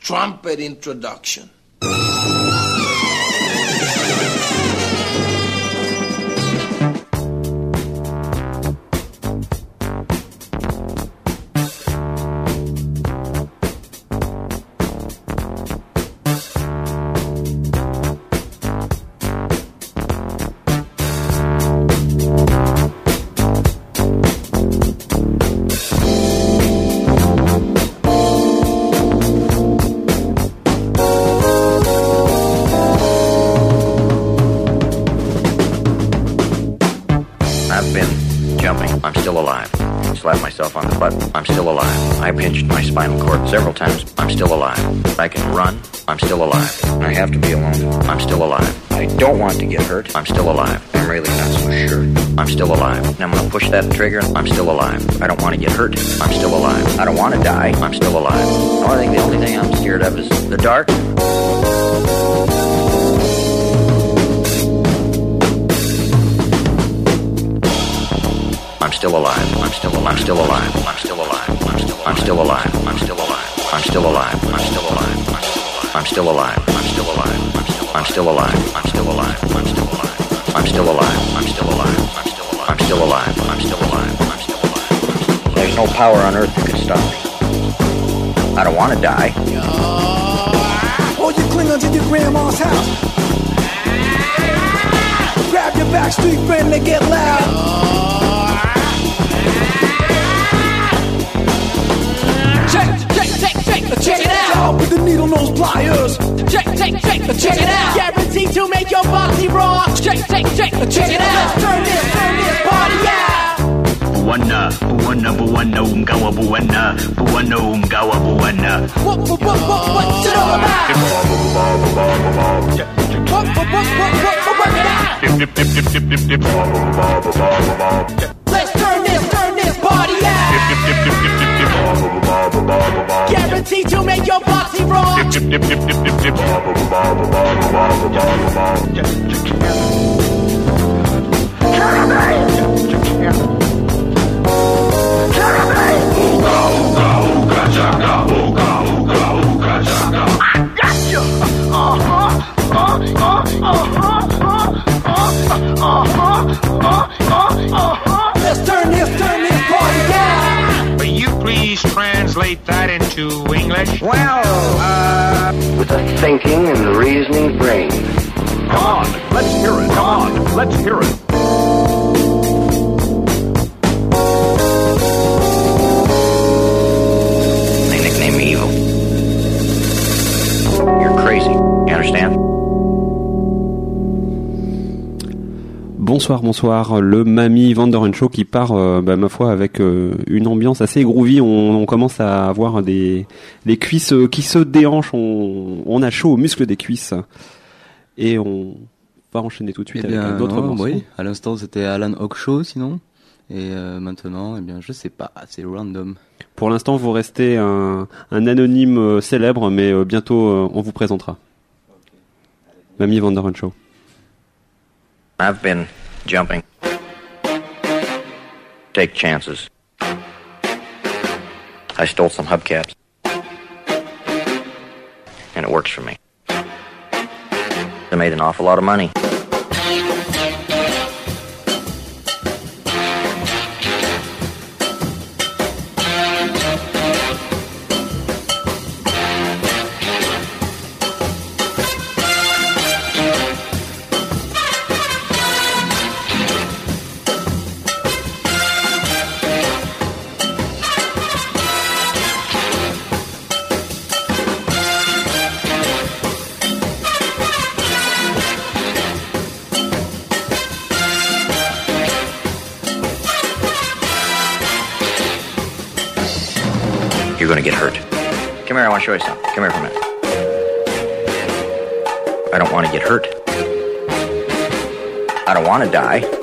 trumpet introduction. Still alive. I have to be alone. I'm still alive. I don't want to get hurt. I'm still alive. I'm really not so sure. I'm still alive. And I'm gonna push that trigger. I'm still alive. I don't want to get hurt. I'm still alive. I don't want to die. I'm still alive. I think the only thing I'm scared of is the dark. I'm still alive. I'm still alive. I'm still alive. I'm still alive. I'm still I'm still alive. I'm still alive. I'm still alive. I'm still alive. I'm still alive. I'm still alive. I'm still alive. I'm still alive. I'm still alive. I'm still alive. I'm still alive. I'm still alive. I'm still alive. I'm still alive. I'm still alive. There's no power on earth that can stop me. I don't want to die. Or you cling onto your grandma's house. Grab your backstreet friend and get loud. Pliers. Check, check, check, check it out. Guaranteed to make your body rock. Check, check, check, check it out. Turn this, turn this party out. Buwana, buwana, buwana, umgawa buwana, buwana, umgawa buwana. What, what, what, what, what's it all about? What, what, what, what, what, what, work it out. Let's rock. Let's turn this, turn this party out. Will you please translate that into English? Well, uh, with a thinking and reasoning brain. Come on, let's hear it. Come on, let's hear it. They nickname me evil. You're crazy. You understand? Bonsoir, bonsoir. Le Mamie Vandoren Show qui part, euh, bah, ma foi, avec euh, une ambiance assez groovy. On, on commence à avoir des, des cuisses euh, qui se déhanchent. On, on a chaud aux muscles des cuisses. Et on va enchaîner tout de suite Eh bien, avec d'autres morceaux. oui. À l'instant, c'était Alan Hawkshaw, sinon. Et euh, maintenant, eh bien, je sais pas, c'est random. Pour l'instant, vous restez un, un anonyme célèbre, mais euh, bientôt euh, on vous présentera. Mamie Vandoren Show. I've been jumping. Take chances. I stole some hubcaps. And it works for me. I made an awful lot of money. You're gonna get hurt. Come here, I wanna show you something. Come here for a minute. I don't wanna get hurt. I don't wanna die.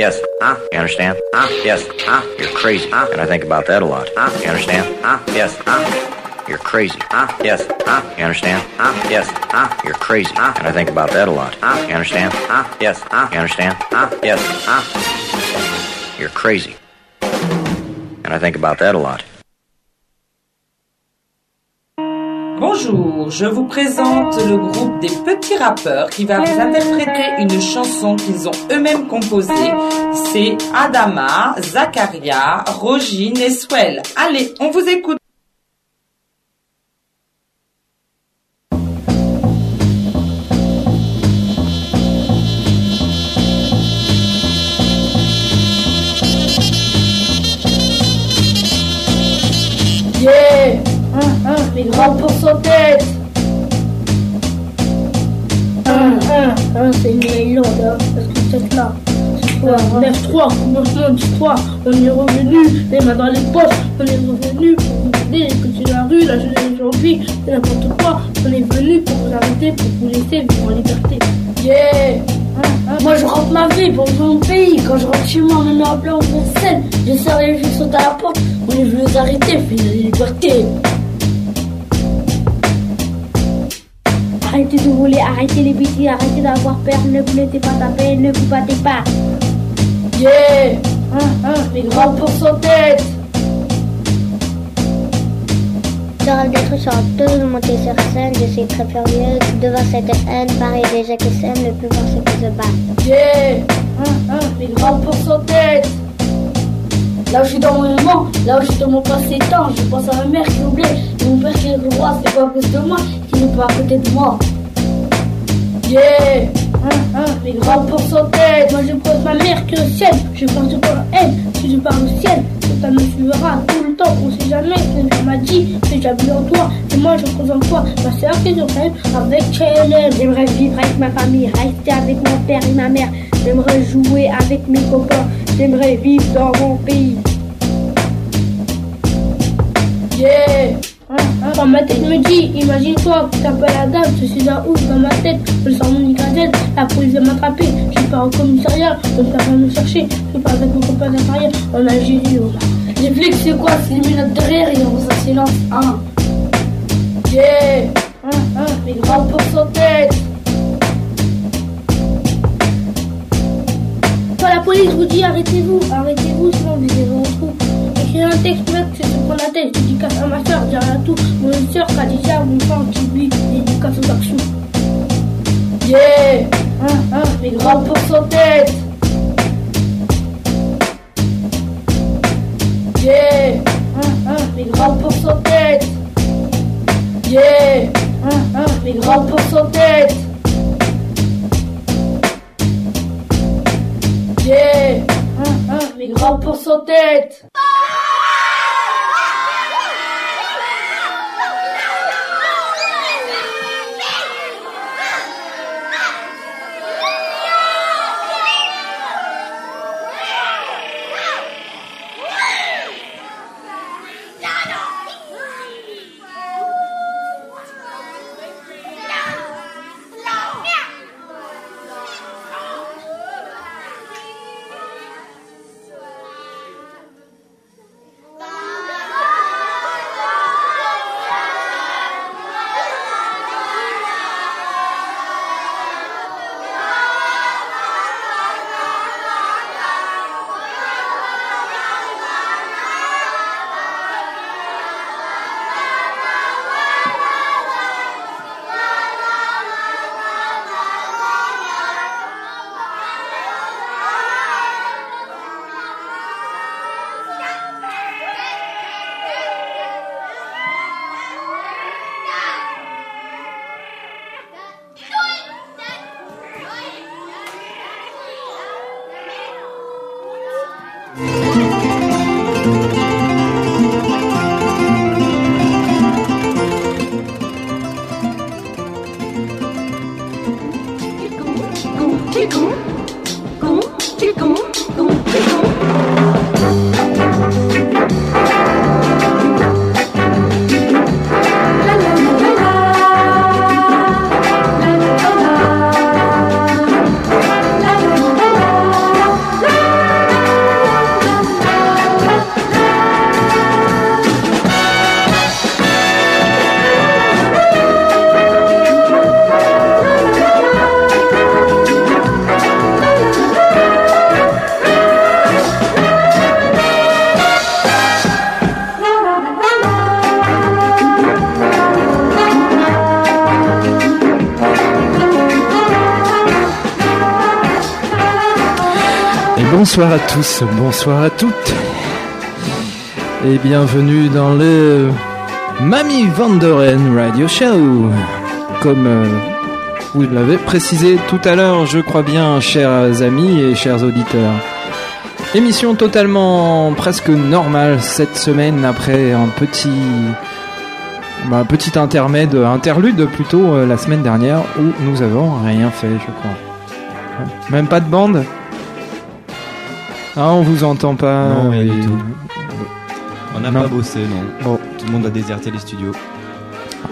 Yes. Huh? You understand? Huh? Yes. Huh? You're crazy. Huh? And I think about that a lot. Huh? You understand? Huh? Yes. Huh? You're crazy. Huh? Yes. Huh? You understand? Huh? Yes. Huh? You're crazy. And I think about that a lot. You understand? Huh? Yes. Huh? You understand? Huh? Yes. Huh? You're crazy. And I think about that a lot. Bonjour, je vous présente le groupe des petits rappeurs qui va vous interpréter une chanson qu'ils ont eux-mêmes composée. C'est Adama, Zakaria, Rogine et Swell. Allez, on vous écoute. Les grands pour son tête Hum, hum, c'est une légende, hein, parce que là. C'est quoi 9-3, commencement d'histoire, on est revenu, les mains dans les poches, on est revenu pour vous aider, écouter la rue, la jeunesse d'aujourd'hui, c'est n'importe quoi, on est venu pour vous arrêter, pour vous laisser vivre en liberté. Yeah moi je rentre ma vie pour mon pays. Quand je rentre chez moi, on me met en plein en scène. Je sers les à la porte. On est venu les arrêter, puis la liberté. Arrêtez de voler, arrêtez les bêtises, arrêtez d'avoir peur, ne vous laissez pas taper, ne vous battez pas. Yeah Hum, hum, les grands pour son tête Je rêve d'être chanteuse, de monter sur scène, je suis très furieuse. Devant cette haine, Paris déjà qui s'aime, le plus grand c'est qui se bat. Yeah Hum, hum, les grands pour son tête Là où je suis dans mon moment, là où je suis dans mon passé temps, je pense à ma mère qui oublié, et mon père qui est le roi, c'est pas à cause de moi, qui n'est pas à côté de moi. Yeah. Hum, hum, les grands pour son tête Moi je pose ma mère est au ciel, je pense pour elle, si je parle au ciel, ça me suivra tout le temps, on sait jamais, que m'a dit, que j'habite en toi, et moi je crois en toi, ma soeur qui je rêve avec Hélène. J'aimerais vivre avec ma famille, rester avec mon père et ma mère, j'aimerais jouer avec mes copains, j'aimerais vivre dans mon pays. Yeah Quand ma tête me dit, imagine-toi, t'appelles la dame, je suis un ouf dans ma tête, je sors mon gazette, la police va m'attraper, je pars au commissariat, on ne pas me chercher, je pars avec mon copain d'intérieur, en Algérie, oh. Les flics c'est quoi, c'est les menottes derrière et on va silence, hein Yeah Hum, hum, les grands pour son tête Quand la police vous dit arrêtez-vous, arrêtez-vous, sinon vous allez vous retrouver. Écrire un texte, mec, c'est sur la tête. Je dis à ma soeur, à tout. Mon soeur, Khadija, mon frère, qui lui, dédicace aux actions. Yeah Hum, hum, les grands pour son tête Yeah Hum, hum, les grands pour son tête Yeah Hum, hum, les grands pour son tête Yeah Hum, hum, les grands pour son tête Bonsoir à tous, bonsoir à toutes. Et bienvenue dans le Mamie Vanderen Radio Show. Comme euh, vous l'avez précisé tout à l'heure, je crois bien, chers amis et chers auditeurs. Émission totalement presque normale cette semaine après un petit bah, un petit intermède, interlude plutôt euh, la semaine dernière où nous avons rien fait, je crois. Même pas de bande? Ah, on vous entend pas. Non, rien et- du tout. On n'a pas bossé, non. Bon. Tout le monde a déserté les studios.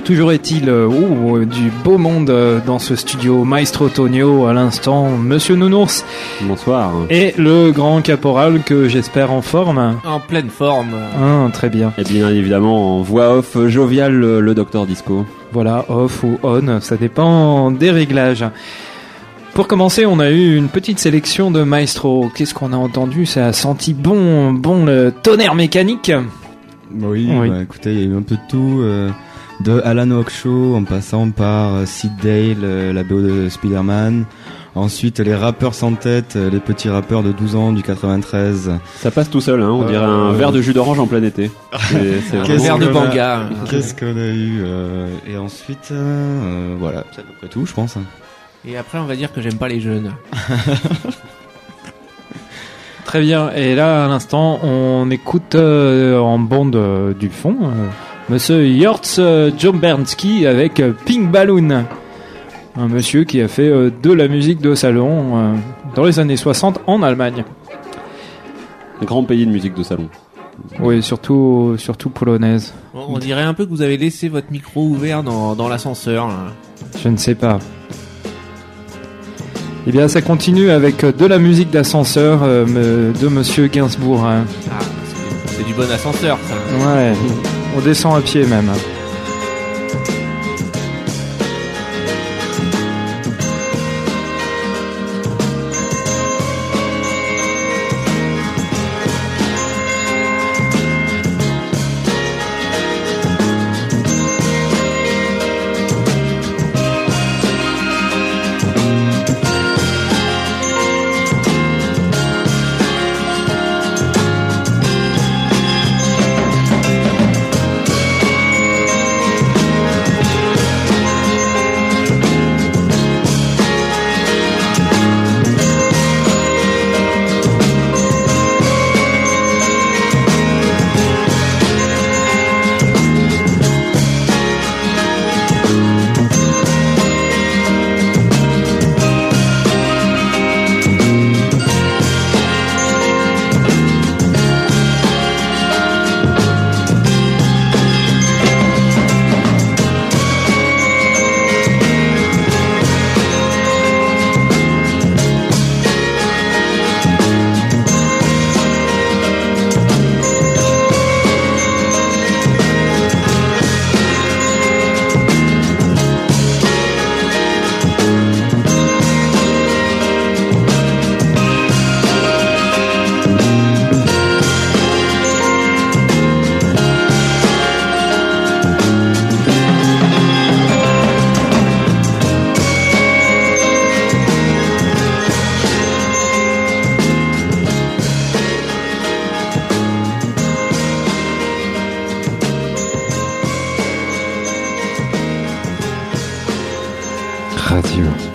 Toujours est-il euh, ouh, euh, du beau monde euh, dans ce studio. Maestro Tonio à l'instant, Monsieur Nounours. Bonsoir. Et le grand caporal que j'espère en forme. En pleine forme. Ah, très bien. Et bien évidemment, en voix off joviale, le, le docteur Disco. Voilà, off ou on, ça dépend des réglages. Pour commencer, on a eu une petite sélection de Maestro. Qu'est-ce qu'on a entendu? Ça a senti bon, bon le tonnerre mécanique. Oui, Oui. bah, écoutez, il y a eu un peu de tout. euh, de Alan Hawkshaw en passant par euh, Sid Dale, euh, la BO de Spider-Man. Ensuite, les rappeurs sans tête, euh, les petits rappeurs de 12 ans du 93. Ça passe tout seul, hein, on Euh, dirait un euh, verre de jus d'orange en plein été. C'est- vraiment- verre de Banga. Qu'est-ce qu'on a eu euh, Et ensuite, voilà, c'est à peu près tout, je pense. Et après, on va dire que j'aime pas les jeunes. Très bien. Et là, à l'instant, on écoute euh, en bande euh, du fond euh, Monsieur euh, Jombernsky avec euh, Pink Balloon. Un monsieur qui a fait euh, de la musique de salon euh, dans les années 60 en Allemagne. Grand pays de musique de salon. Oui, surtout, surtout polonaise. On, on dirait un peu que vous avez laissé votre micro ouvert dans, dans l'ascenseur. là. Je ne sais pas. Eh bien, ça continue avec euh, de la musique d'ascenseur euh, de Monsieur Gainsbourg. hein. Ah, c'est- c'est du bon ascenseur, ça. Ouais, on descend à pied même. Radio.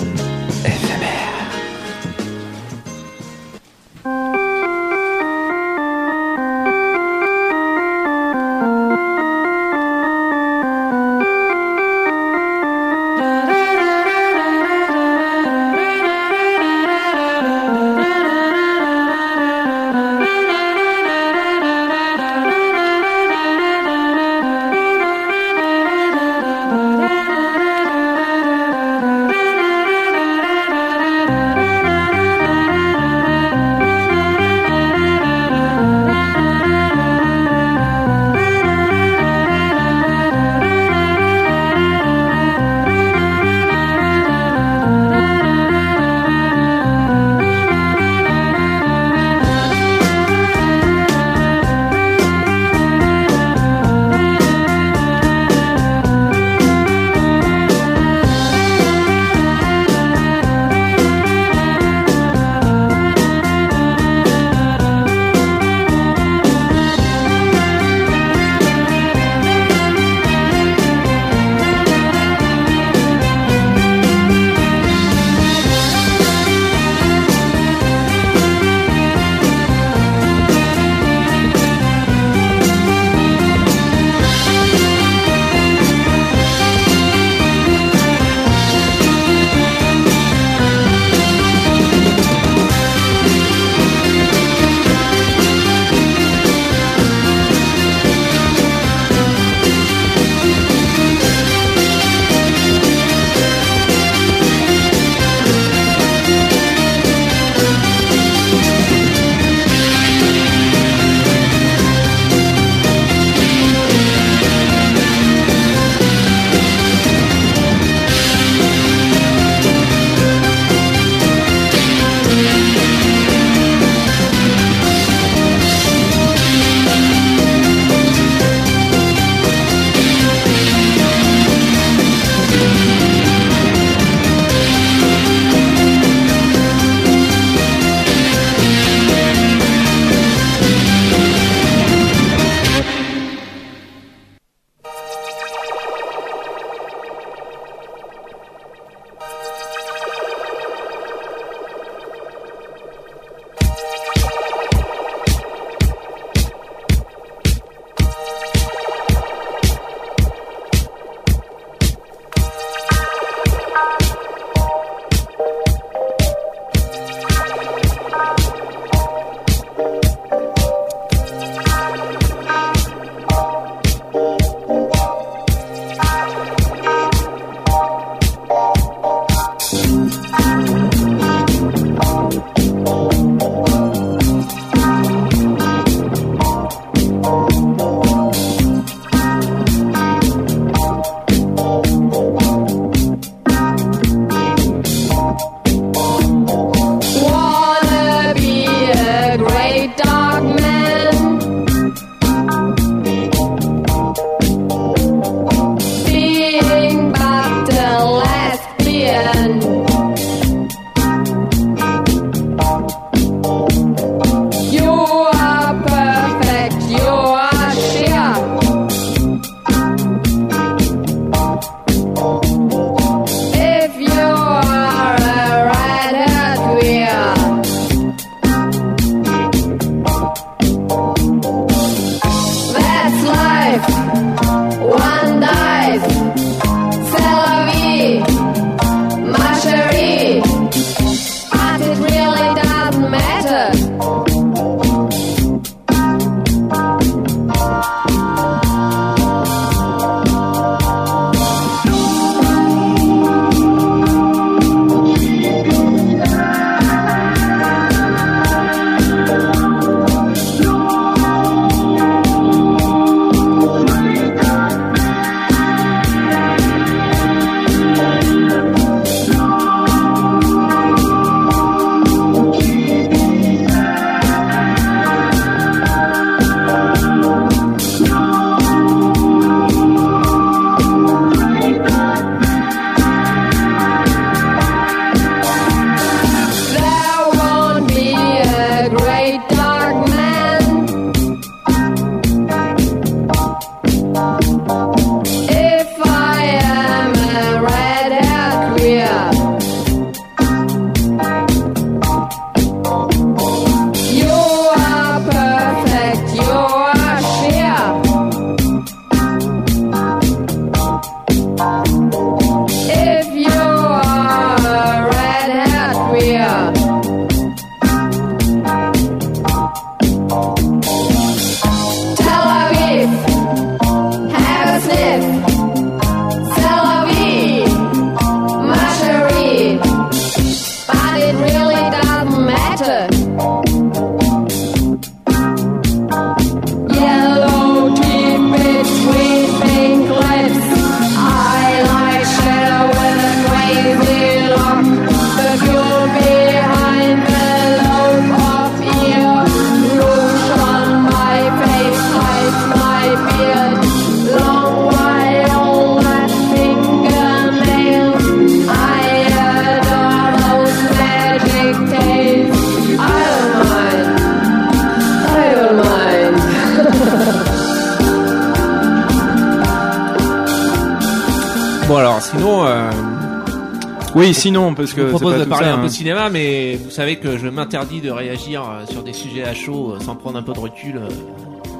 Je vous propose de parler ça, un peu hein. cinéma, mais vous savez que je m'interdis de réagir euh, sur des sujets à chaud euh, sans prendre un peu de recul euh,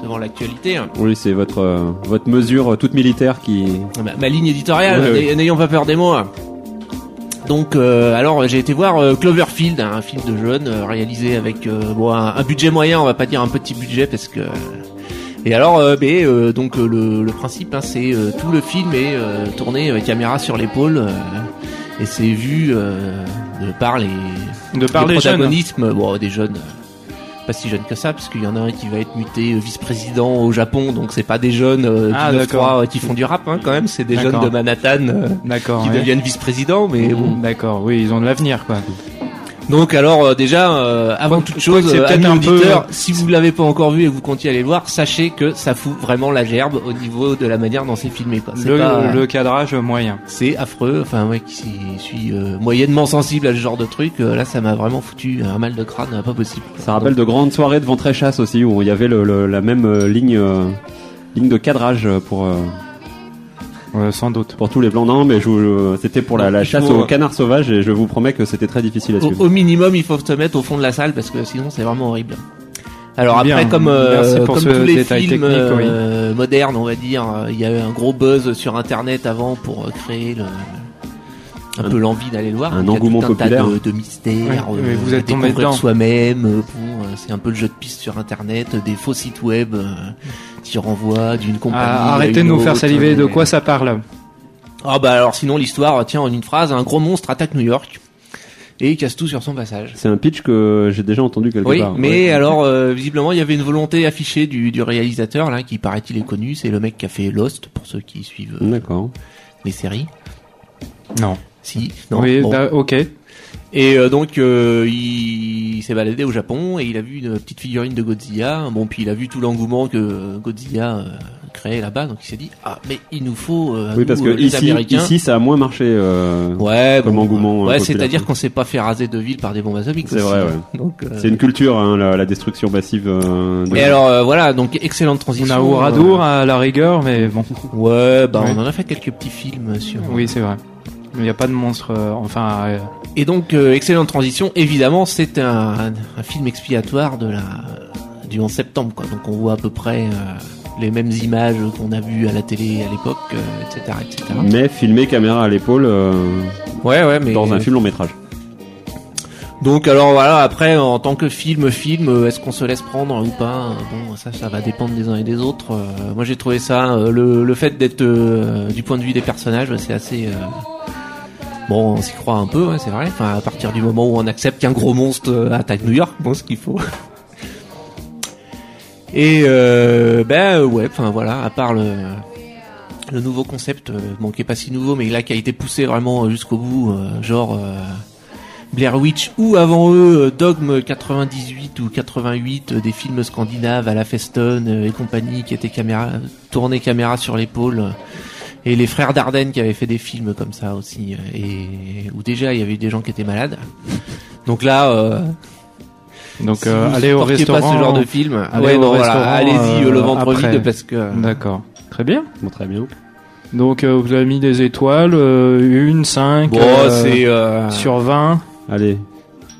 devant l'actualité. hein. Oui, c'est votre euh, votre mesure toute militaire qui. Ma, ma ligne éditoriale, Ouais, ouais. n'ay- n'ayons pas peur des mots. hein. Donc, euh, alors j'ai été voir euh, Cloverfield, un film de jeunes euh, réalisé avec euh, bon, un, un budget moyen, on va pas dire un petit budget parce que. Et alors, euh, mais, euh, donc le, le principe, hein, c'est euh, tout le film est euh, tourné euh, caméra sur l'épaule euh, et c'est vu euh, de par les De par les protagonismes, bon, des jeunes. euh, Pas si jeunes que ça, parce qu'il y en a un qui va être muté euh, vice-président au Japon, donc c'est pas des jeunes euh, Ah, du 9-3, d'accord. euh, qui font du rap hein, quand même, c'est des jeunes de Manhattan qui ouais. deviennent vice-présidents, mais bon. D'accord, oui, ils ont de l'avenir, quoi. Donc alors euh, déjà, euh, avant toute je chose, euh, amis un peu- auditeurs, si vous l'avez pas encore vu et que vous comptiez aller le voir, sachez que ça fout vraiment la gerbe au niveau de la manière dont c'est filmé. Quoi. C'est Le, pas- le cadrage moyen. c'est affreux. Enfin, ouais, qui suis euh, moyennement sensible à ce genre de truc, euh, là, ça m'a vraiment foutu un mal de crâne, euh, pas possible. Ça rappelle de grandes soirées de ventre chasse aussi où il y avait le, le- la même euh, ligne euh, ligne de cadrage pour. Euh, sans doute. Pour tous les plans, non, mais je vous- c'était pour la, la chasse faut- au canard sauvage et je vous promets que c'était très difficile à Au, suivre. au minimum, il faut se mettre au fond de la salle parce que sinon, c'est vraiment horrible. Alors Bien, après, comme, euh, comme tous les films oui. euh, modernes, on va dire, euh, il y a eu un gros buzz sur Internet avant pour euh, créer le, un, Un- peu l'envie d'aller le voir. un Donc, il y a engouement tout un tas populaire. de, de mystères, euh, mais vous êtes tombé soi-même. euh, bon, euh, c'est un peu le jeu de piste sur Internet, des faux sites web euh, qui renvoient d'une compagnie. Ah, à arrêtez de nous faire saliver. De quoi ça parle Ah bah alors sinon l'histoire tient en une phrase, un gros monstre attaque New York et il casse tout sur son passage. C'est un pitch que j'ai déjà entendu quelque Oui, part. mais Ouais. alors euh, visiblement il y avait une volonté affichée du, du réalisateur là qui paraît-il est connu, c'est le mec qui a fait Lost pour ceux qui suivent euh, D'accord. les séries. Non. Si, non. Oui, bon. bah, ok. Et euh, donc euh, il s'est baladé au Japon et il a vu une petite figurine de Godzilla. Bon puis il a vu tout l'engouement que Godzilla euh, créait là-bas, donc il s'est dit ah mais il nous faut euh, Oui, parce nous, que euh, les ici, Américains. ici, ça a moins marché. Euh, Ouais, comme bon, engouement. euh, Ouais, c'est-à-dire qu'on s'est pas fait raser de ville par des bombes atomiques. C'est vrai, hein. ouais. Donc, euh, C'est une culture, hein, la, la destruction massive. euh, de- Et alors euh, voilà, donc excellente On transition. a Oradour à la rigueur, mais bon. Ouais, bah Ouais. on en a fait quelques petits films sur. Oui, c'est vrai. Il n'y a pas de monstre, euh, enfin. euh, Et donc euh, excellente transition. Évidemment, c'est un, un, un film expiatoire de la du 11 septembre, quoi. Donc on voit à peu près euh, les mêmes images qu'on a vues à la télé à l'époque, euh, etc., etc. Mais filmé caméra à l'épaule. euh, Ouais, ouais, mais Dans un film long métrage. Donc alors voilà, après en tant que film, film, euh, est-ce qu'on se laisse prendre ou pas? Euh, Bon, ça, ça va dépendre des uns et des autres. Euh, moi, j'ai trouvé ça, euh, le, le fait d'être euh, du point de vue des personnages, c'est assez. euh, Bon, on s'y croit un peu, c'est vrai. Enfin, à partir du moment où on accepte qu'un gros monstre euh, attaque New York, bon, ce qu'il faut. Et euh, ben euh, ouais, enfin voilà, à part le nouveau concept, euh, bon qui est pas si nouveau, mais là qui a été poussé vraiment jusqu'au bout, genre Blair Witch ou avant eux Dogme 98 ou 88, euh, des films scandinaves à la Feston et compagnie qui étaient caméra tournés caméra sur l'épaule. Euh, et les frères Dardenne qui avaient fait des films comme ça aussi, euh, et où déjà il y avait eu des gens qui étaient malades. Donc là, euh, Donc, si euh, allez au restaurant. pas ce genre de film, allez ouais, non, voilà, allez-y, euh, le ventre après. vide, parce que- D'accord. Très bien. Bon, très bien. Donc, euh, vous avez mis des étoiles, euh, une, cinq. Bon, euh, c'est euh, Sur 20. Allez,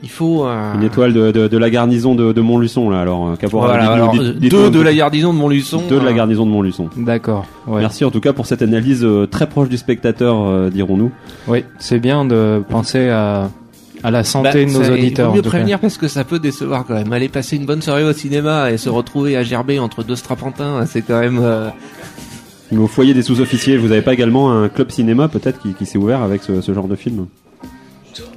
il faut euh, une étoile de, de, de la garnison de, de Montluçon, là, alors, euh, Caporal. Voilà, alors, deux de la garnison de Montluçon. Deux de la euh, garnison de Montluçon. D'accord. Ouais. Merci en tout cas pour cette analyse euh, très proche du spectateur, euh, dirons-nous. Oui, c'est bien de penser à À la santé Bah, de nos auditeurs. Il vaut mieux cas. prévenir parce que ça peut décevoir quand même. Aller passer une bonne soirée au cinéma et se retrouver à gerber entre deux strapantins, c'est quand même. euh, Mais au foyer des sous-officiers, vous avez pas également un club cinéma peut-être qui, qui s'est ouvert avec ce, ce genre de film?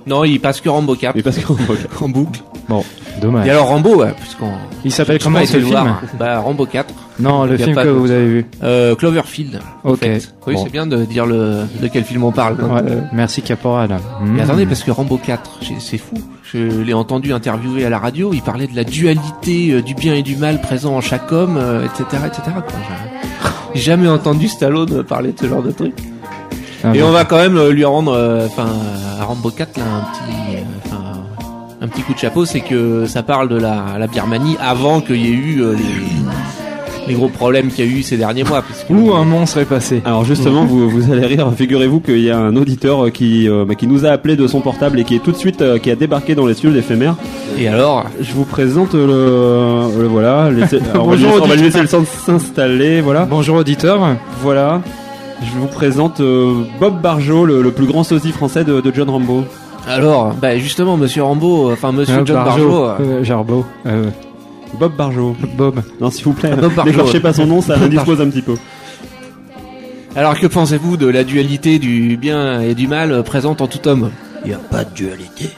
Non, il passe que Rambo 4. Il passe que Rambo 4. en boucle. Bon, dommage. Et alors Rambo, ouais, puisqu'on. Il s'appelle comment ce film voir. Bah Rambo 4. Non, le film que de- vous avez vu. Euh, Cloverfield. en Ok. fait. Oui, Bon. c'est bien de dire le de quel film on parle. Ouais, euh, merci Caporal. Mais Mm. attendez, parce que Rambo 4, j'ai- c'est fou. Je l'ai entendu interviewer à la radio. Il parlait de la dualité euh, du bien et du mal présent en chaque homme, euh, etc., etc. quoi. J'ai jamais entendu Stallone parler de ce genre de truc. Ah et bon. on va quand même euh, lui rendre, euh, enfin, à Rambo 4 là, un petit, euh, un petit coup de chapeau, c'est que ça parle de la, la Birmanie avant qu'il y ait eu euh, les, les gros problèmes qu'il y a eu ces derniers mois. puisque- Où un monstre est passé. Alors justement, vous, vous allez rire. Figurez-vous qu'il y a un auditeur qui, euh, bah, qui nous a appelé de son portable et qui est tout de suite euh, qui a débarqué dans les studios d'éphémère. Et alors? Je vous présente le, le voilà. laissez- alors, on, va lui, Bonjour, on va lui laisser le temps de s'installer. Voilà. Bonjour auditeur. Voilà. Je vous présente euh, Bob Barjot, le, le plus grand sosie français de, de John Rambo. Alors, bah justement, Monsieur Rambo, enfin Monsieur Euh, John Barjo. euh, euh, Jarbo. euh, Bob Barjot. Bob. Non, s'il vous plaît. Ah, Bob Barjot. Pas son nom, ça Bob indispose un petit peu. Alors que pensez-vous de la dualité du bien et du mal euh, présente en tout homme? Il n'y a pas de dualité.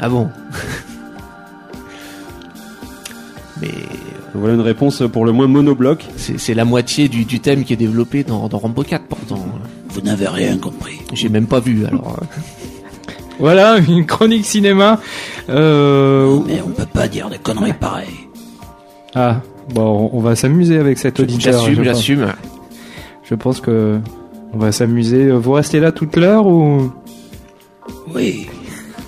Ah bon? Mais Voilà une réponse pour le moins monobloc. c'est la moitié du, du thème qui est développé dans, dans Rambo 4 pourtant. Vous n'avez rien compris. J'ai même pas vu alors. euh. Voilà, une chronique cinéma. Euh... Mais on peut pas dire des conneries pareilles. Ah, bon, on va s'amuser avec cet auditeur. J'assume, je pense. j'assume. Je pense que on va s'amuser. Vous restez là toute l'heure ou? Oui.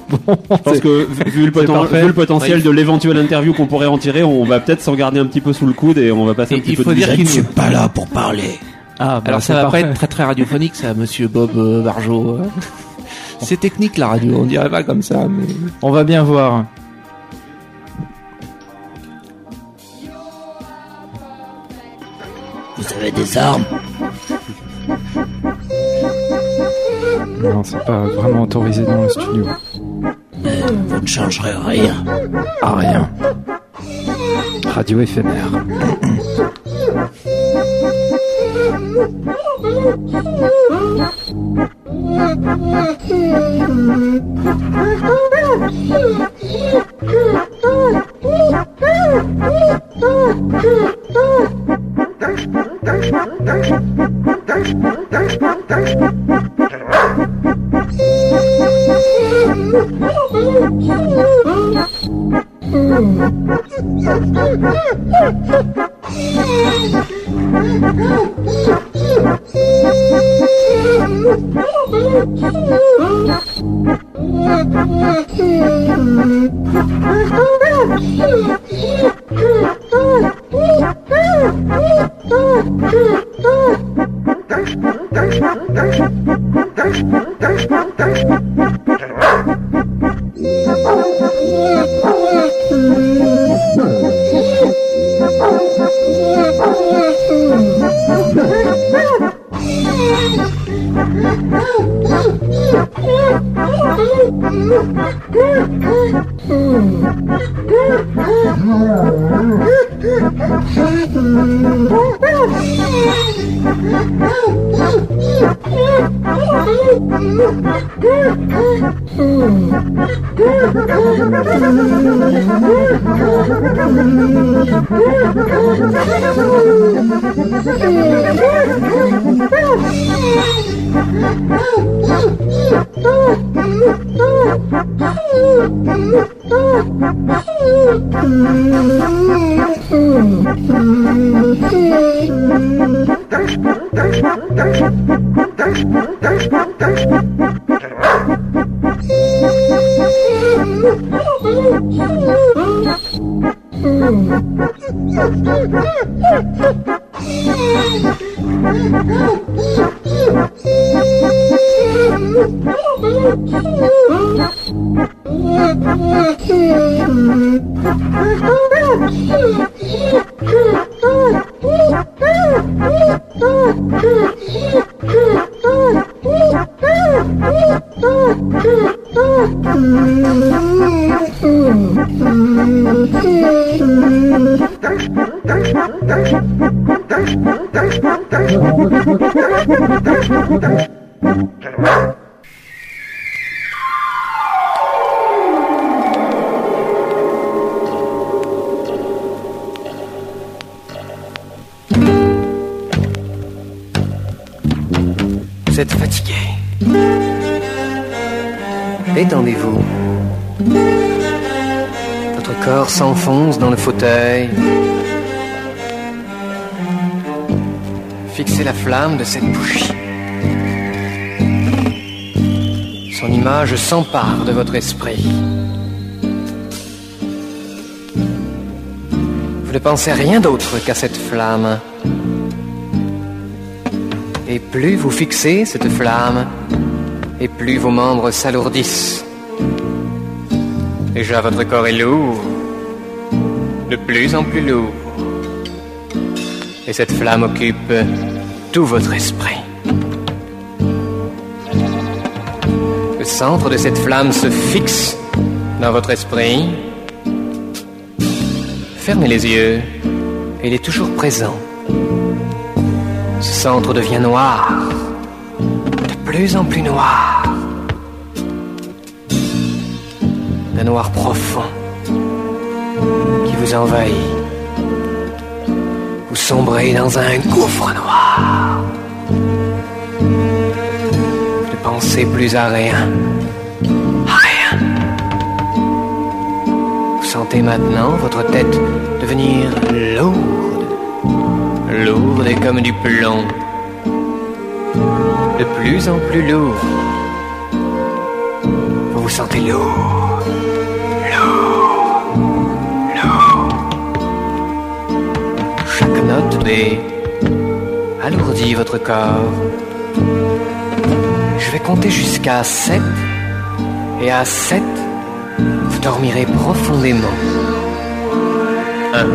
Bon, Je pense que vu, le, c'est poten- parfait. vu le potentiel Ouais, de l'éventuelle interview qu'on pourrait en tirer, on va peut-être s'en garder un petit peu sous le coude et on va passer Et un petit il peu faut de dire qu'il Je suis pas là pour parler. Ah, bah, Alors ça va parfait. pas être très très radiophonique ça, Monsieur Bob euh, Barjo. euh. C'est technique la radio, on dirait pas comme ça. Mais... On va bien voir. Vous avez des armes? Non, c'est pas vraiment autorisé dans le studio. Mais vous ne changerez rien. Ah rien. Radio éphémère. cette bougie. Son image s'empare de votre esprit. Vous ne pensez à rien d'autre qu'à cette flamme. Et plus vous fixez cette flamme, et plus vos membres s'alourdissent. Déjà votre corps est lourd, de plus en plus lourd. Et cette flamme occupe votre esprit. Le centre de cette flamme se fixe dans votre esprit. Fermez les yeux, il est toujours présent. Ce centre devient noir, de plus en plus noir. Un noir profond qui vous envahit. Vous sombrez dans un gouffre noir. Pensez plus à rien. À rien. Vous sentez maintenant votre tête devenir lourde lourde et comme du plomb, de plus en plus lourd. Vous vous sentez lourd, lourd, lourd. Chaque note B alourdit votre corps. Je vais compter jusqu'à 7 et à 7, vous dormirez profondément. 1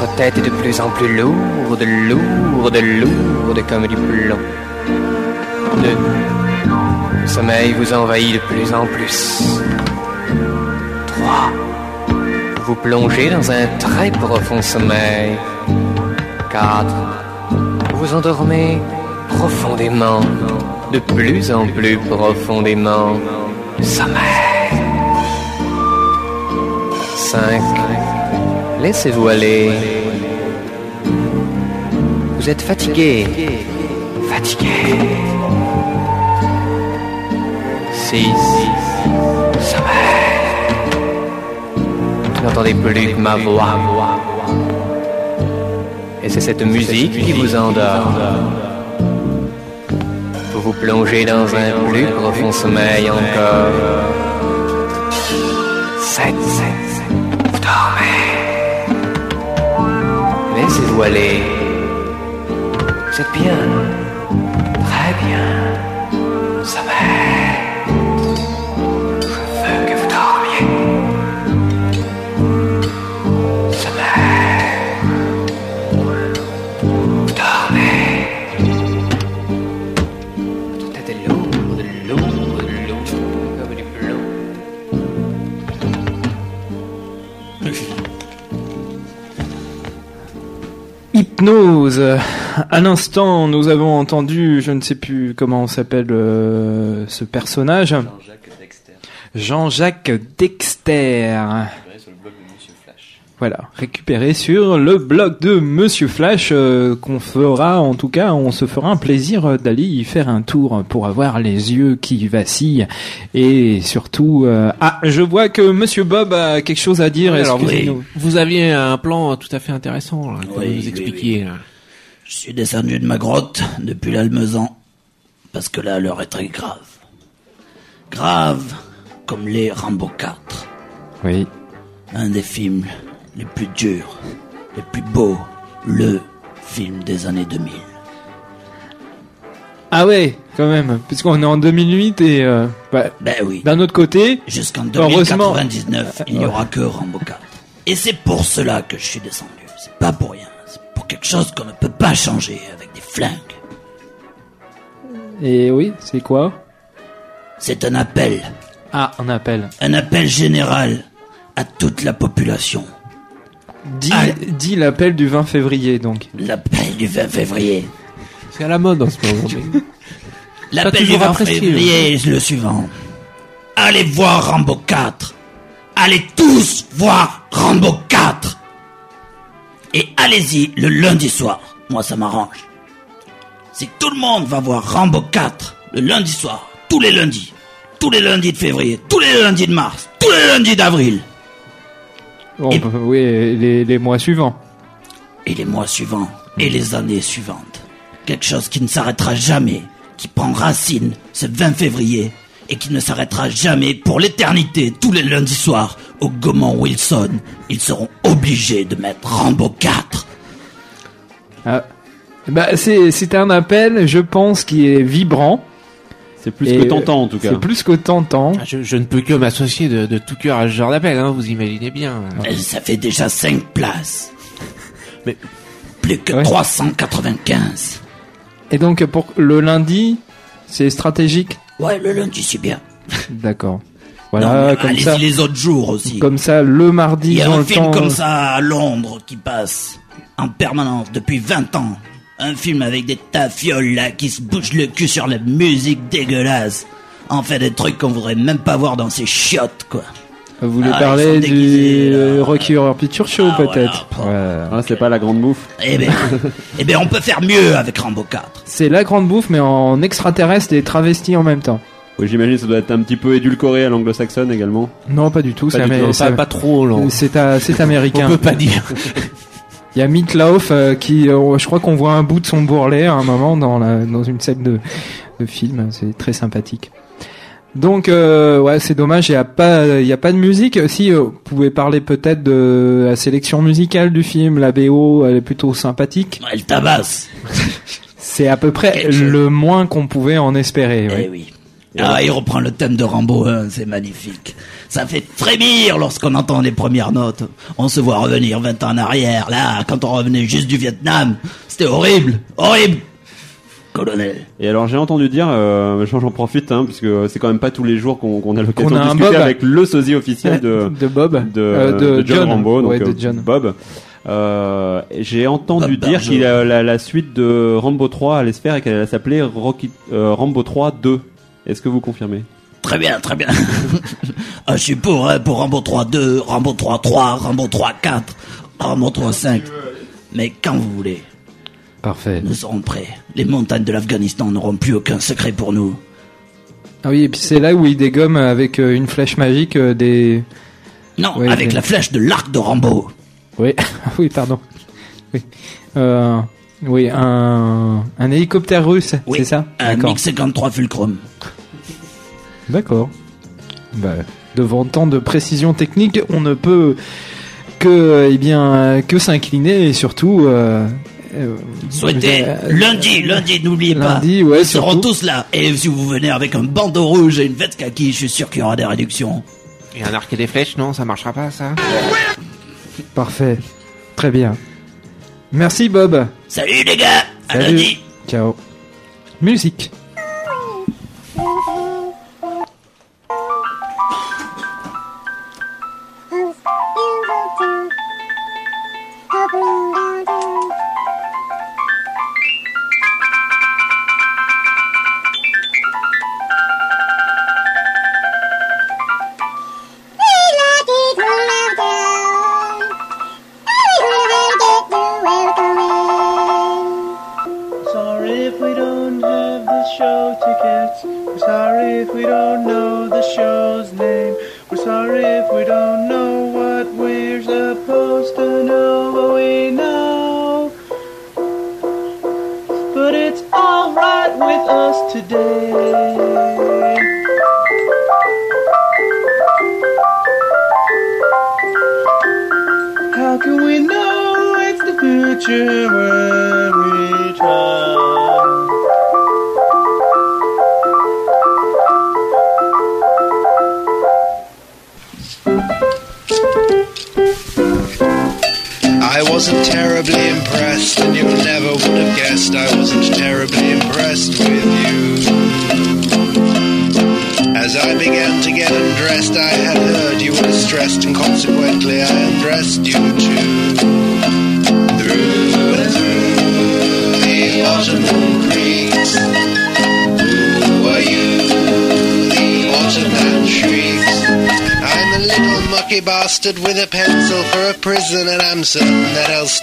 votre tête est de plus en plus lourde, lourde, lourde comme du plomb. Deux. Le sommeil vous envahit de plus en plus. Trois. Vous vous plongez dans un très profond sommeil. Quatre. Vous vous endormez profondément, de plus en plus profondément. Sommeil. Cinq. Laissez-vous aller. Vous êtes fatigué. Fatigué. 6. Sommeil. Vous n'entendez plus que ma voix. Et c'est cette musique qui vous endort. Vous plongez dans un plus profond sommeil encore. 7. Vous dormez. Laissez-vous aller. Vous êtes bien. Hypnose. À l'instant, nous avons entendu, je ne sais plus comment s'appelle euh, ce personnage. Jean-Jacques Dexter. Voilà, récupéré sur le blog de Monsieur Flash, euh, qu'on fera, en tout cas, on se fera un plaisir d'aller y faire un tour pour avoir les yeux qui vacillent et surtout, euh, ah, je vois que Monsieur Bob a quelque chose à dire. Oui, alors vous, Excusez-nous. vous aviez un plan tout à fait intéressant là, que Oui, vous oui, expliquiez. Je suis descendu de ma grotte depuis l'Almezan, parce que là, l'heure est très grave. Grave comme les Rambo 4. Oui. Un des films les plus durs, les plus beaux, le film des années 2000. Ah ouais, quand même, puisqu'on est en 2008 et euh, bah, Ben oui. d'un autre côté, Jusqu'en heureusement- 2099, il n'y aura que Rambo 4. Et c'est pour cela que je suis descendu. C'est pas pour rien. C'est pour quelque chose qu'on ne peut pas changer avec des flingues. Et oui, c'est quoi? C'est un appel. Ah, un appel. Un appel général à toute la population. Dis, dis l'appel du 20 février, donc. L'appel du 20 février. C'est à la mode en ce moment. mais- L'appel du toujours 20 apprécié, février est le suivant. Allez voir Rambo 4. Allez tous voir Rambo 4. Et allez-y le lundi soir. Moi, ça m'arrange. Si tout le monde va voir Rambo 4 le lundi soir, tous les lundis, tous les lundis de février, tous les lundis de mars, tous les lundis d'avril, Oui, les, les mois suivants. et les mois suivants, et les années suivantes. Quelque chose qui ne s'arrêtera jamais, qui prend racine ce 20 février, et qui ne s'arrêtera jamais pour l'éternité, tous les lundis soirs, au Gaumont Wilson. Ils seront obligés de mettre Rambo 4. Ah. Bah, c'est un appel, je pense, qui est vibrant. C'est plus que tentant, en tout cas. C'est plus que tentant. Ah, Je, je ne peux que m'associer de, de tout cœur à ce genre d'appel, hein, vous imaginez bien. Et ça fait déjà 5 places. Mais plus que 395. Et donc, pour le lundi, c'est stratégique Ouais, le lundi, c'est bien. D'accord. Non, Voilà, comme allez-y ça. les autres jours aussi. Comme ça, le mardi, Il y a un le film temps. comme ça à Londres qui passe en permanence depuis 20 ans. Un film avec des tafioles là qui se bougent le cul sur la musique dégueulasse. En fait, des trucs qu'on voudrait même pas voir dans ces chiottes, quoi. Vous voulez Ah, parler du Rocky Horror Picture Show, peut-être Ah, c'est pas la grande bouffe. Eh ben, eh ben, on peut faire mieux avec Rambo 4. C'est la grande bouffe, mais en extraterrestre et travesti en même temps. Oui, j'imagine que ça doit être un petit peu édulcoré à l'anglo-saxonne également. Non, pas du tout. Pas c'est du amé- tout. c'est- Pas- pas trop, c'est américain. On peut pas dire. Il y a Meatloaf euh, qui, euh, je crois qu'on voit un bout de son bourrelet à un moment dans, la, dans une scène de, de film. C'est très sympathique. Donc ouais, ouais, c'est dommage. Il y a pas, il y a pas de musique. Si euh, vous pouvez parler peut-être de la sélection musicale du film, la BO, elle est plutôt sympathique. Elle tabasse. C'est à peu près le moins qu'on pouvait en espérer. Eh oui. Ah, il reprend le thème de Rambo 1, c'est magnifique. Ça fait frémir lorsqu'on entend les premières notes. On se voit revenir 20 ans en arrière, là, quand on revenait juste du Vietnam. C'était horrible, horrible. Colonel. Et alors j'ai entendu dire, euh, j'en j'en profite, hein, puisque c'est quand même pas tous les jours qu'on qu'on a l'occasion de un discuter Bob. avec le sosie officiel de, De Bob. de, Euh, de de John, John. Rambo, donc Ouais, de euh, John. Bob. Euh, j'ai entendu Bob dire qu'il a la, la suite de Rambo 3 allait se faire et qu'elle allait s'appeler Rocky, euh, Rambo 3 2. Est-ce que vous confirmez? Très bien, très bien. ah, je suis pour, hein, pour Rambo 3-2, Rambo 3-3, Rambo 3-4, Rambo 3-5. Mais quand vous voulez. Parfait. Nous serons prêts. Les montagnes de l'Afghanistan n'auront plus aucun secret pour nous. Ah oui, et puis c'est là où il dégomme avec euh, une flèche magique euh, des. Non, Ouais, avec des- la flèche de l'arc de Rambo. Oui, oui, pardon. Oui, euh, oui un, un hélicoptère russe, Oui, c'est ça? Un D'accord. MiG-53 Fulcrum. D'accord. Bah, devant tant de précision technique, on ne peut que, eh bien, que s'incliner et surtout. Euh, euh, Souhaitez euh, lundi, lundi, n'oubliez pas. lundi, ouais, Nous serons surtout. tous là. Et si vous venez avec un bandeau rouge et une veste kaki, je suis sûr qu'il y aura des réductions. Et un arc et des flèches, non, ça marchera pas, ça Parfait. Très bien. Merci Bob. Salut les gars À Salut. lundi Ciao. Musique.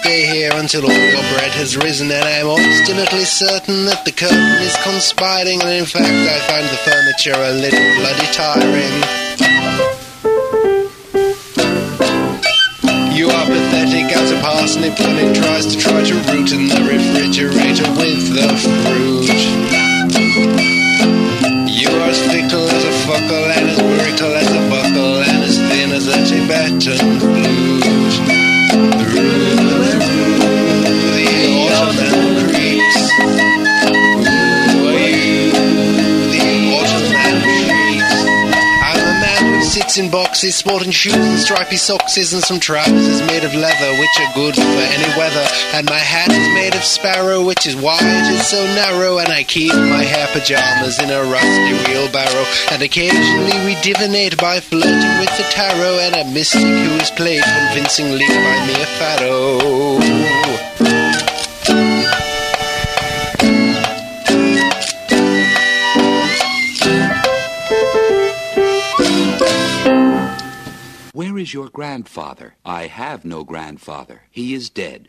Stay here until all your bread has risen. And I'm obstinately certain that the curtain is conspiring, and in fact, I find the furniture a little bloody tiring. You are pathetic as a parsnip when it tries to try to root in the refrigerator with the fruit. You are as fickle as a fuckle and as brittle as a buckle and as thin as a Tibetan flute. Boxes, sporting shoes and stripy sockses and some trousers made of leather, which are good for any weather. And my hat is made of sparrow, which is why it is so narrow. And I keep my hair pajamas in a rusty wheelbarrow. And occasionally we divinate by flirting with the tarot. And a mystic who is played convincingly by Mia Farrow. Is your grandfather? I have no grandfather. He is dead.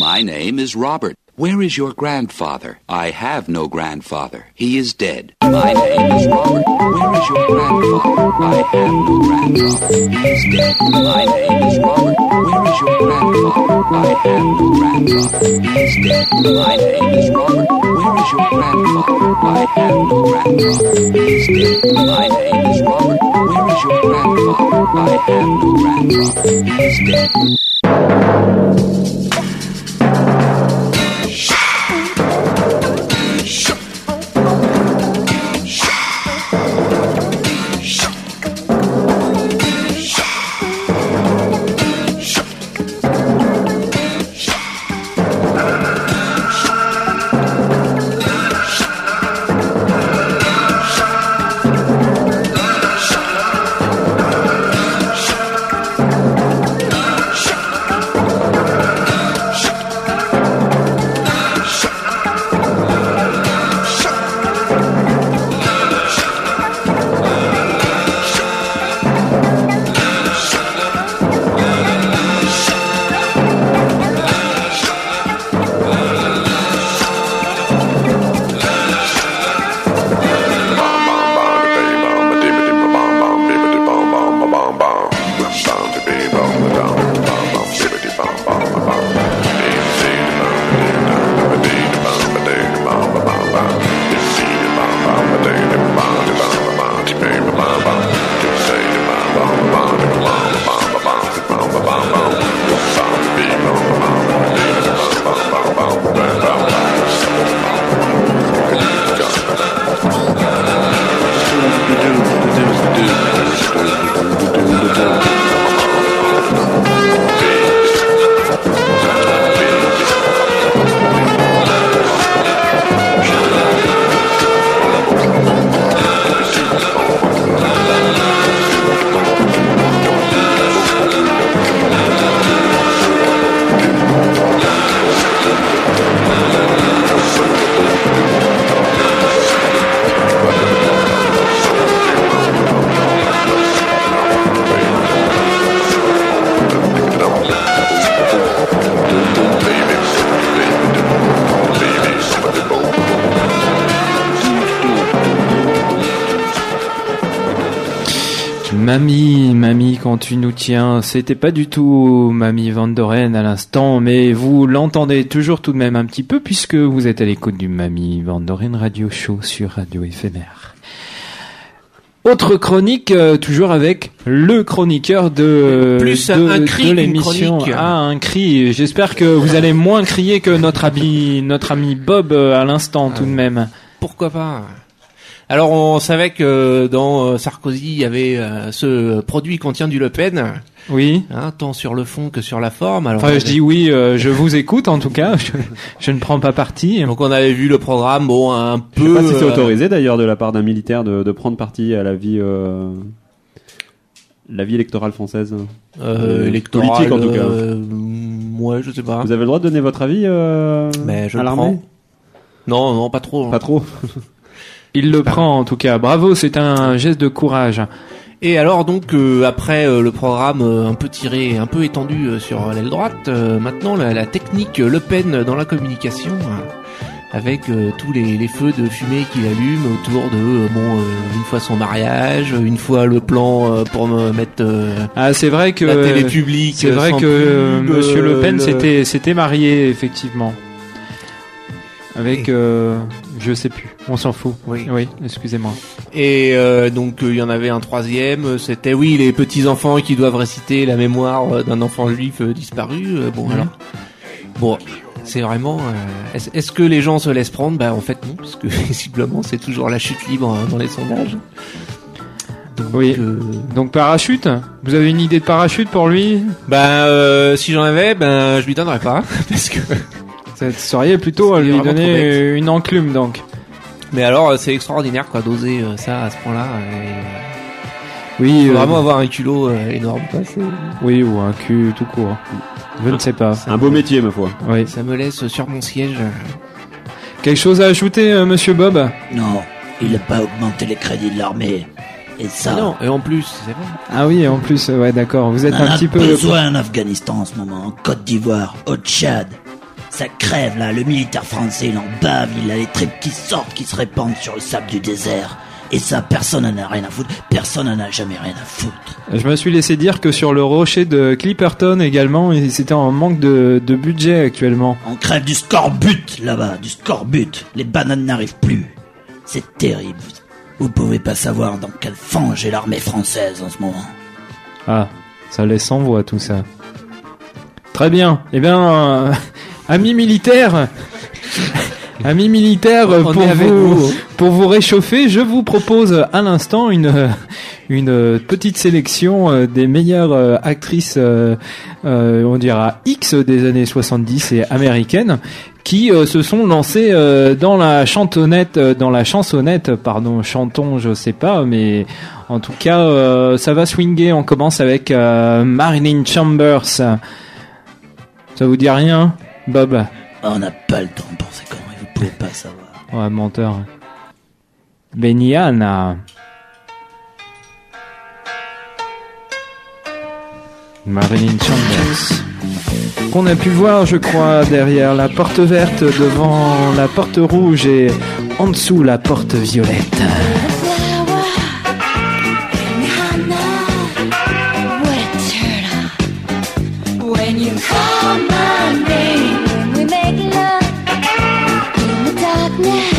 My name is Robert. Where is your grandfather? I have no grandfather. He is dead. My name is Robert. Where is your grandfather? I have no grandfather. He is dead. My name is Robert. Where is your grandfather? I have no grandfather. He is dead. My name is Robert. Where is your grandfather? I have no grandfather. He is dead. My name is Robert your grandfather. I am the grandfather. He's dead. Mamie, mamie, quand tu nous tiens, c'était pas du tout Mamie Van Doren à l'instant, mais vous l'entendez toujours tout de même un petit peu puisque vous êtes à l'écoute du Mamie Van Doren Radio Show sur Radio Éphémère. Autre chronique, euh, toujours avec le chroniqueur de, Plus de, un cri de qu'une l'émission. Ah, un cri. J'espère que vous allez moins crier que notre ami, notre ami Bob euh, à l'instant tout de même. Pourquoi pas? Alors on savait que dans euh, Sarkozy, il y avait euh, ce produit contient du Le Pen. Oui. Hein, tant sur le fond que sur la forme. Alors, Enfin, je dis oui, euh, je vous écoute en tout cas. Je, je ne prends pas parti. Donc on avait vu le programme, bon, un Je sais peu. pas si c'est euh, autorisé d'ailleurs de la part d'un militaire de, de prendre parti à la vie, euh, la vie électorale française. Euh, électoral, Politique en tout cas. euh, ouais, je sais pas. Vous avez le droit de donner votre avis euh, Mais je à l'armée. Non, non, pas trop. hein. Pas trop. Il le prend en tout cas. Bravo, c'est un geste de courage. Et alors donc euh, après euh, le programme euh, un peu tiré, un peu étendu sur l'aile droite, maintenant la, la technique Le Pen dans la communication, avec tous les, les feux de fumée qu'il allume autour de bon une fois son mariage, une fois le plan pour me mettre Ah, c'est vrai que la télé publique. C'est vrai que pub, Monsieur Le Pen le- s'était s'était marié effectivement avec je sais plus. On s'en fout. Oui. Oui, excusez-moi. Et euh, donc euh, il y en avait un troisième, euh, c'était oui les petits enfants qui doivent réciter la mémoire euh, d'un enfant juif disparu. Bon Mhm. alors, bon c'est vraiment. euh, est-ce, que les gens se laissent prendre? Bah en fait non, parce que visiblement c'est toujours la chute libre hein, dans les sondages. oui. Donc parachute? Vous avez une idée de parachute pour lui? Bah euh, si j'en avais, ben je lui donnerais pas parce que. Ça seriez plutôt à lui donner une enclume donc. Mais alors euh, c'est extraordinaire quoi d'oser euh, ça à ce point-là. Oui. Faut euh, vraiment avoir un culot euh, énorme. Quoi. Oui, ou un cul tout court. Je ne sais pas. Un beau métier, ma foi. Oui. Ça me laisse sur mon siège. Quelque chose à ajouter, euh, Monsieur Bob? Non, il n'a pas augmenté les crédits de l'armée. Et ça, Ah non, et en plus, c'est vrai. Ah oui, en plus, ouais, d'accord. Vous êtes on un a petit peu. besoin en Afghanistan en ce moment, en Côte d'Ivoire, au Tchad. Ça crève là, le militaire français il en bave, il a les tripes qui sortent, qui se répandent sur le sable du désert. Et ça, personne n'en a rien à foutre, personne n'en a jamais rien à foutre. Je me suis laissé dire que sur le rocher de Clipperton également, c'était en manque de, de budget actuellement. On crève du scorbut là-bas, du scorbut. Les bananes n'arrivent plus. C'est terrible. Vous pouvez pas savoir dans quelle fange est l'armée française en ce moment. Ah, ça laisse sans voix tout ça. Très bien. Eh bien, euh, amis militaires, amis militaires, On pour vous, vous. pour vous réchauffer, je vous propose à l'instant une une petite sélection euh, des meilleures euh, actrices, euh, on dira X des années 70 et américaines, qui euh, se sont lancées euh, dans la chantonnette, dans la chansonnette, pardon, chantons, je sais pas, mais en tout cas, ça va swinger. On commence avec Marilyn Chambers. Ça vous dit rien, Bob On n'a pas le temps pour ces conneries, vous pouvez pas savoir. Ouais, menteur. Beniana. Marilyn Chambers. Qu'on a pu voir, je crois, derrière la porte verte, devant la porte rouge et en dessous la porte violette. The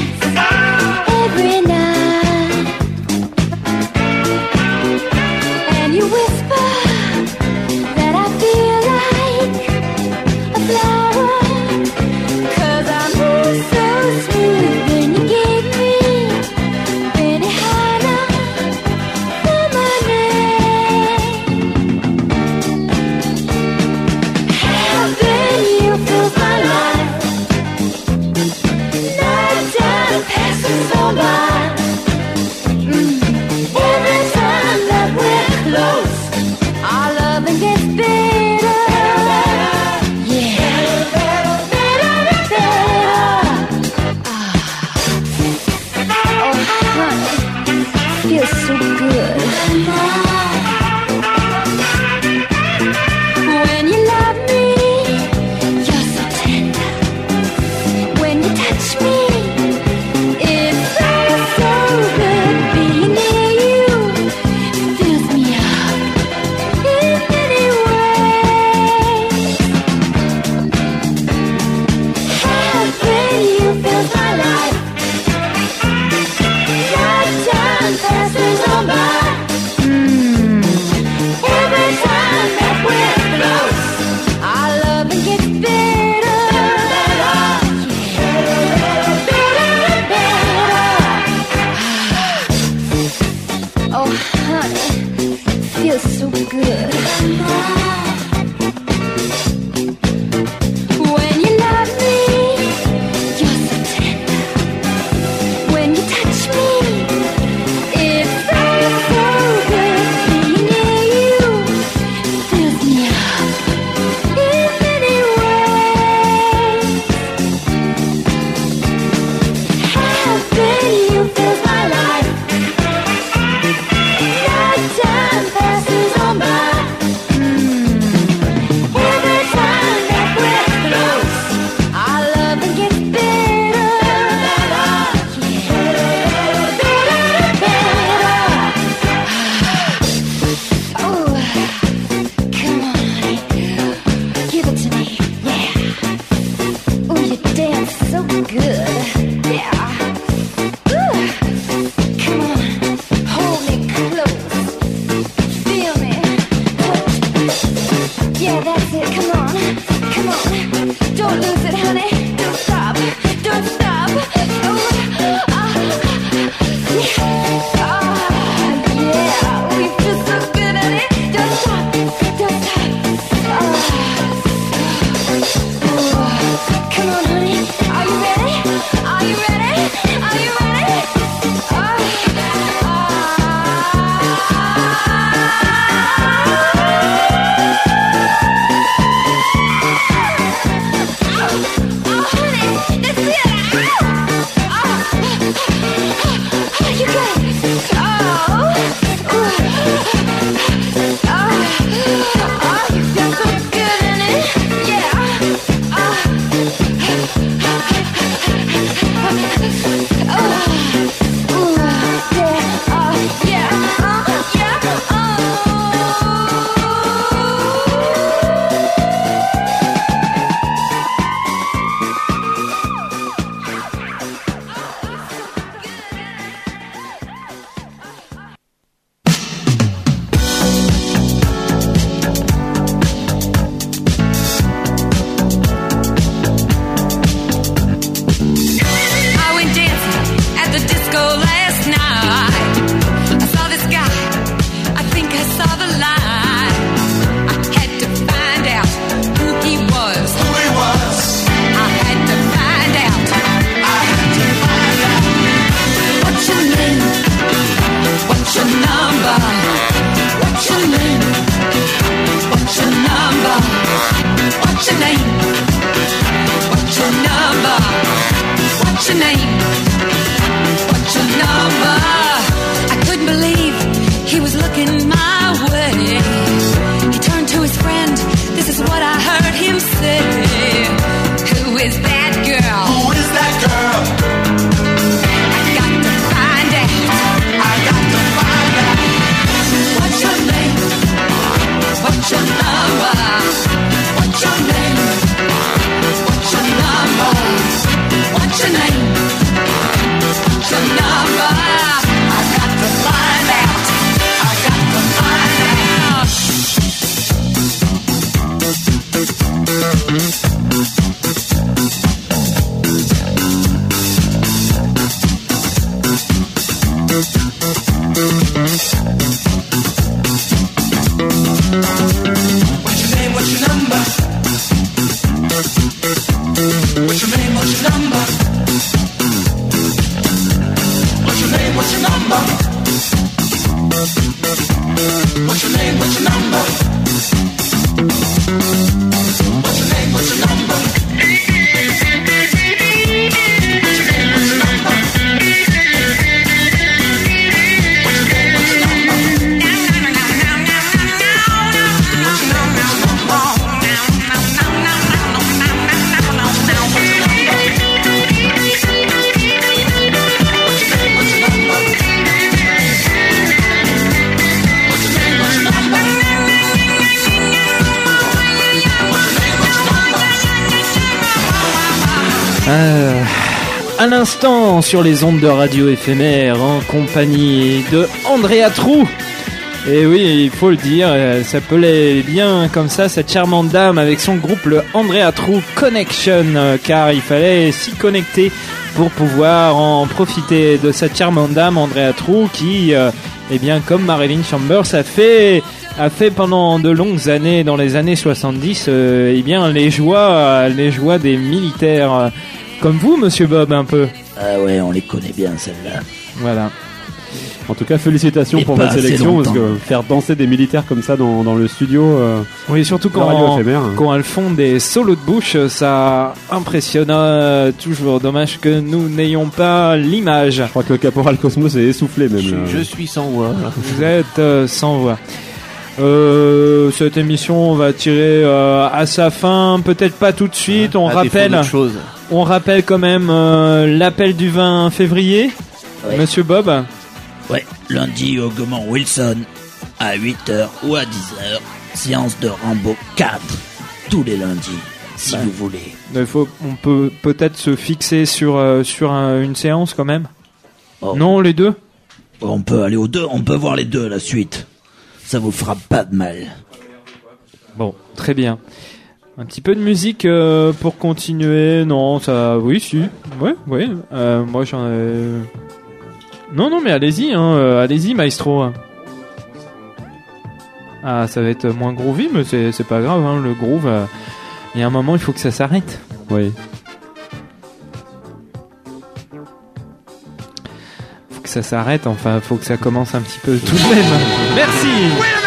your name? Sur les ondes de radio éphémère en compagnie de Andrea Trou. Et oui, il faut le dire, euh, ça s'appelait bien comme ça cette charmante dame avec son groupe le Andrea Trou Connection, euh, car il fallait s'y connecter pour pouvoir en profiter de cette charmante dame Andrea Trou qui, euh, eh bien, comme Marilyn Chambers, a fait a fait pendant de longues années, dans les années 70, euh, eh bien, les joies, les joies des militaires, comme vous, Monsieur Bob, un peu. Ah ouais, on les connaît bien celles-là. Voilà. En tout cas, félicitations Et pour votre sélection parce que faire danser des militaires comme ça dans, dans le studio. euh, Oui, surtout quand, radio éphémère. quand elles font des solos de bouche, ça impressionne euh, toujours. Dommage que nous n'ayons pas l'image. Je crois que le caporal Cosmos est essoufflé même. Je, suis sans voix. Vous êtes euh, sans voix. Euh, cette émission va tirer euh, à sa fin, peut-être pas tout de suite. on défaut rappelle, on rappelle quand même euh, l'appel du 20 février. Ouais. Monsieur Bob. Ouais, lundi au Gaumont Wilson, à 8h ou à 10h, séance de Rambo 4, tous les lundis, si Bah. vous voulez. Il faut, on peut peut-être se fixer sur euh, sur un- une séance quand même. Oh. Non, les deux? On peut aller aux deux, on peut voir les deux à la suite ça vous fera pas de mal. Bon, très bien. Un petit peu de musique euh, pour continuer. Non, ça. Oui, si. Ouais, ouais. Euh, moi, j'en ai. Euh, non, non, mais allez-y, hein, allez-y, maestro. Ah, ça va être moins groovy, mais c'est pas grave, hein, le groove. Il y a un moment, il faut que ça s'arrête. Oui. ça s'arrête. Enfin, faut que ça commence un petit peu tout de même. Merci.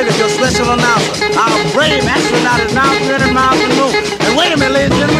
Slater, your special announcer. Our brave astronaut is now 300 miles from the moon. And wait a minute, ladies and gentlemen.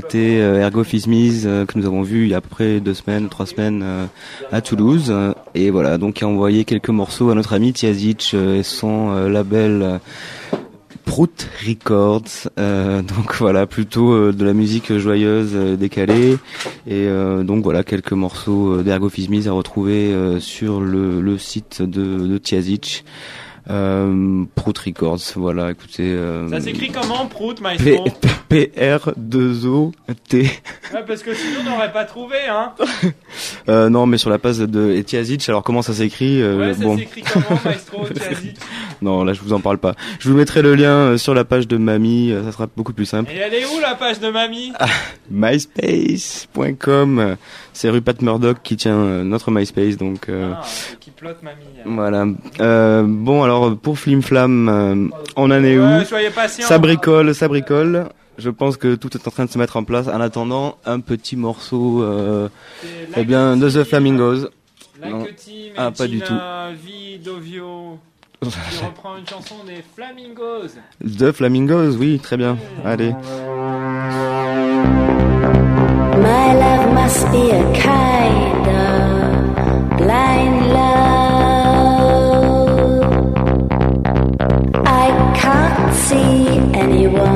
C'était euh, Ergo Fismise euh, que nous avons vu il y a à peu près deux semaines, trois semaines euh, à Toulouse. Et voilà, donc a envoyé quelques morceaux à notre ami Tiazic et son label Prout Records. Donc voilà, plutôt de la musique joyeuse, décalée. Et donc voilà, quelques morceaux d'Ergo Fismise à retrouver sur le, le site de, de Tiazic. Euh, Prout Records, voilà, écoutez. euh, Ça s'écrit comment, Prout, P- maestro P-R-2-O-T. Ouais, parce que sinon, on n'aurait pas trouvé, hein. Euh, non, mais sur la page de Etiazic, alors comment ça s'écrit euh, Ouais, ça bon. s'écrit comment, maestro, Tiazic Non, là je vous en parle pas. Je vous mettrai le lien euh, sur la page de Mamie, ça sera beaucoup plus simple. Et elle est où, la page de mamie Ah. MySpace.com, c'est rue Pat Murdoch qui tient euh, notre MySpace, donc euh, Ah, qui plotte mamie. voilà. Euh, bon, alors pour Flim Flam, euh, on en est Ouais, où soyez patient. Ça bricole, ça bricole. Je pense que tout est en train de se mettre en place. En attendant, un petit morceau, euh, eh bien, de The Flamingos. Non. Ah, pas du tout. Martina, Vi, Dovio. Tu reprends une chanson des Flamingos. The Flamingos, oui, très bien. Allez. My love must be a kind of blind love. I can't see anyone.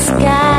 sky.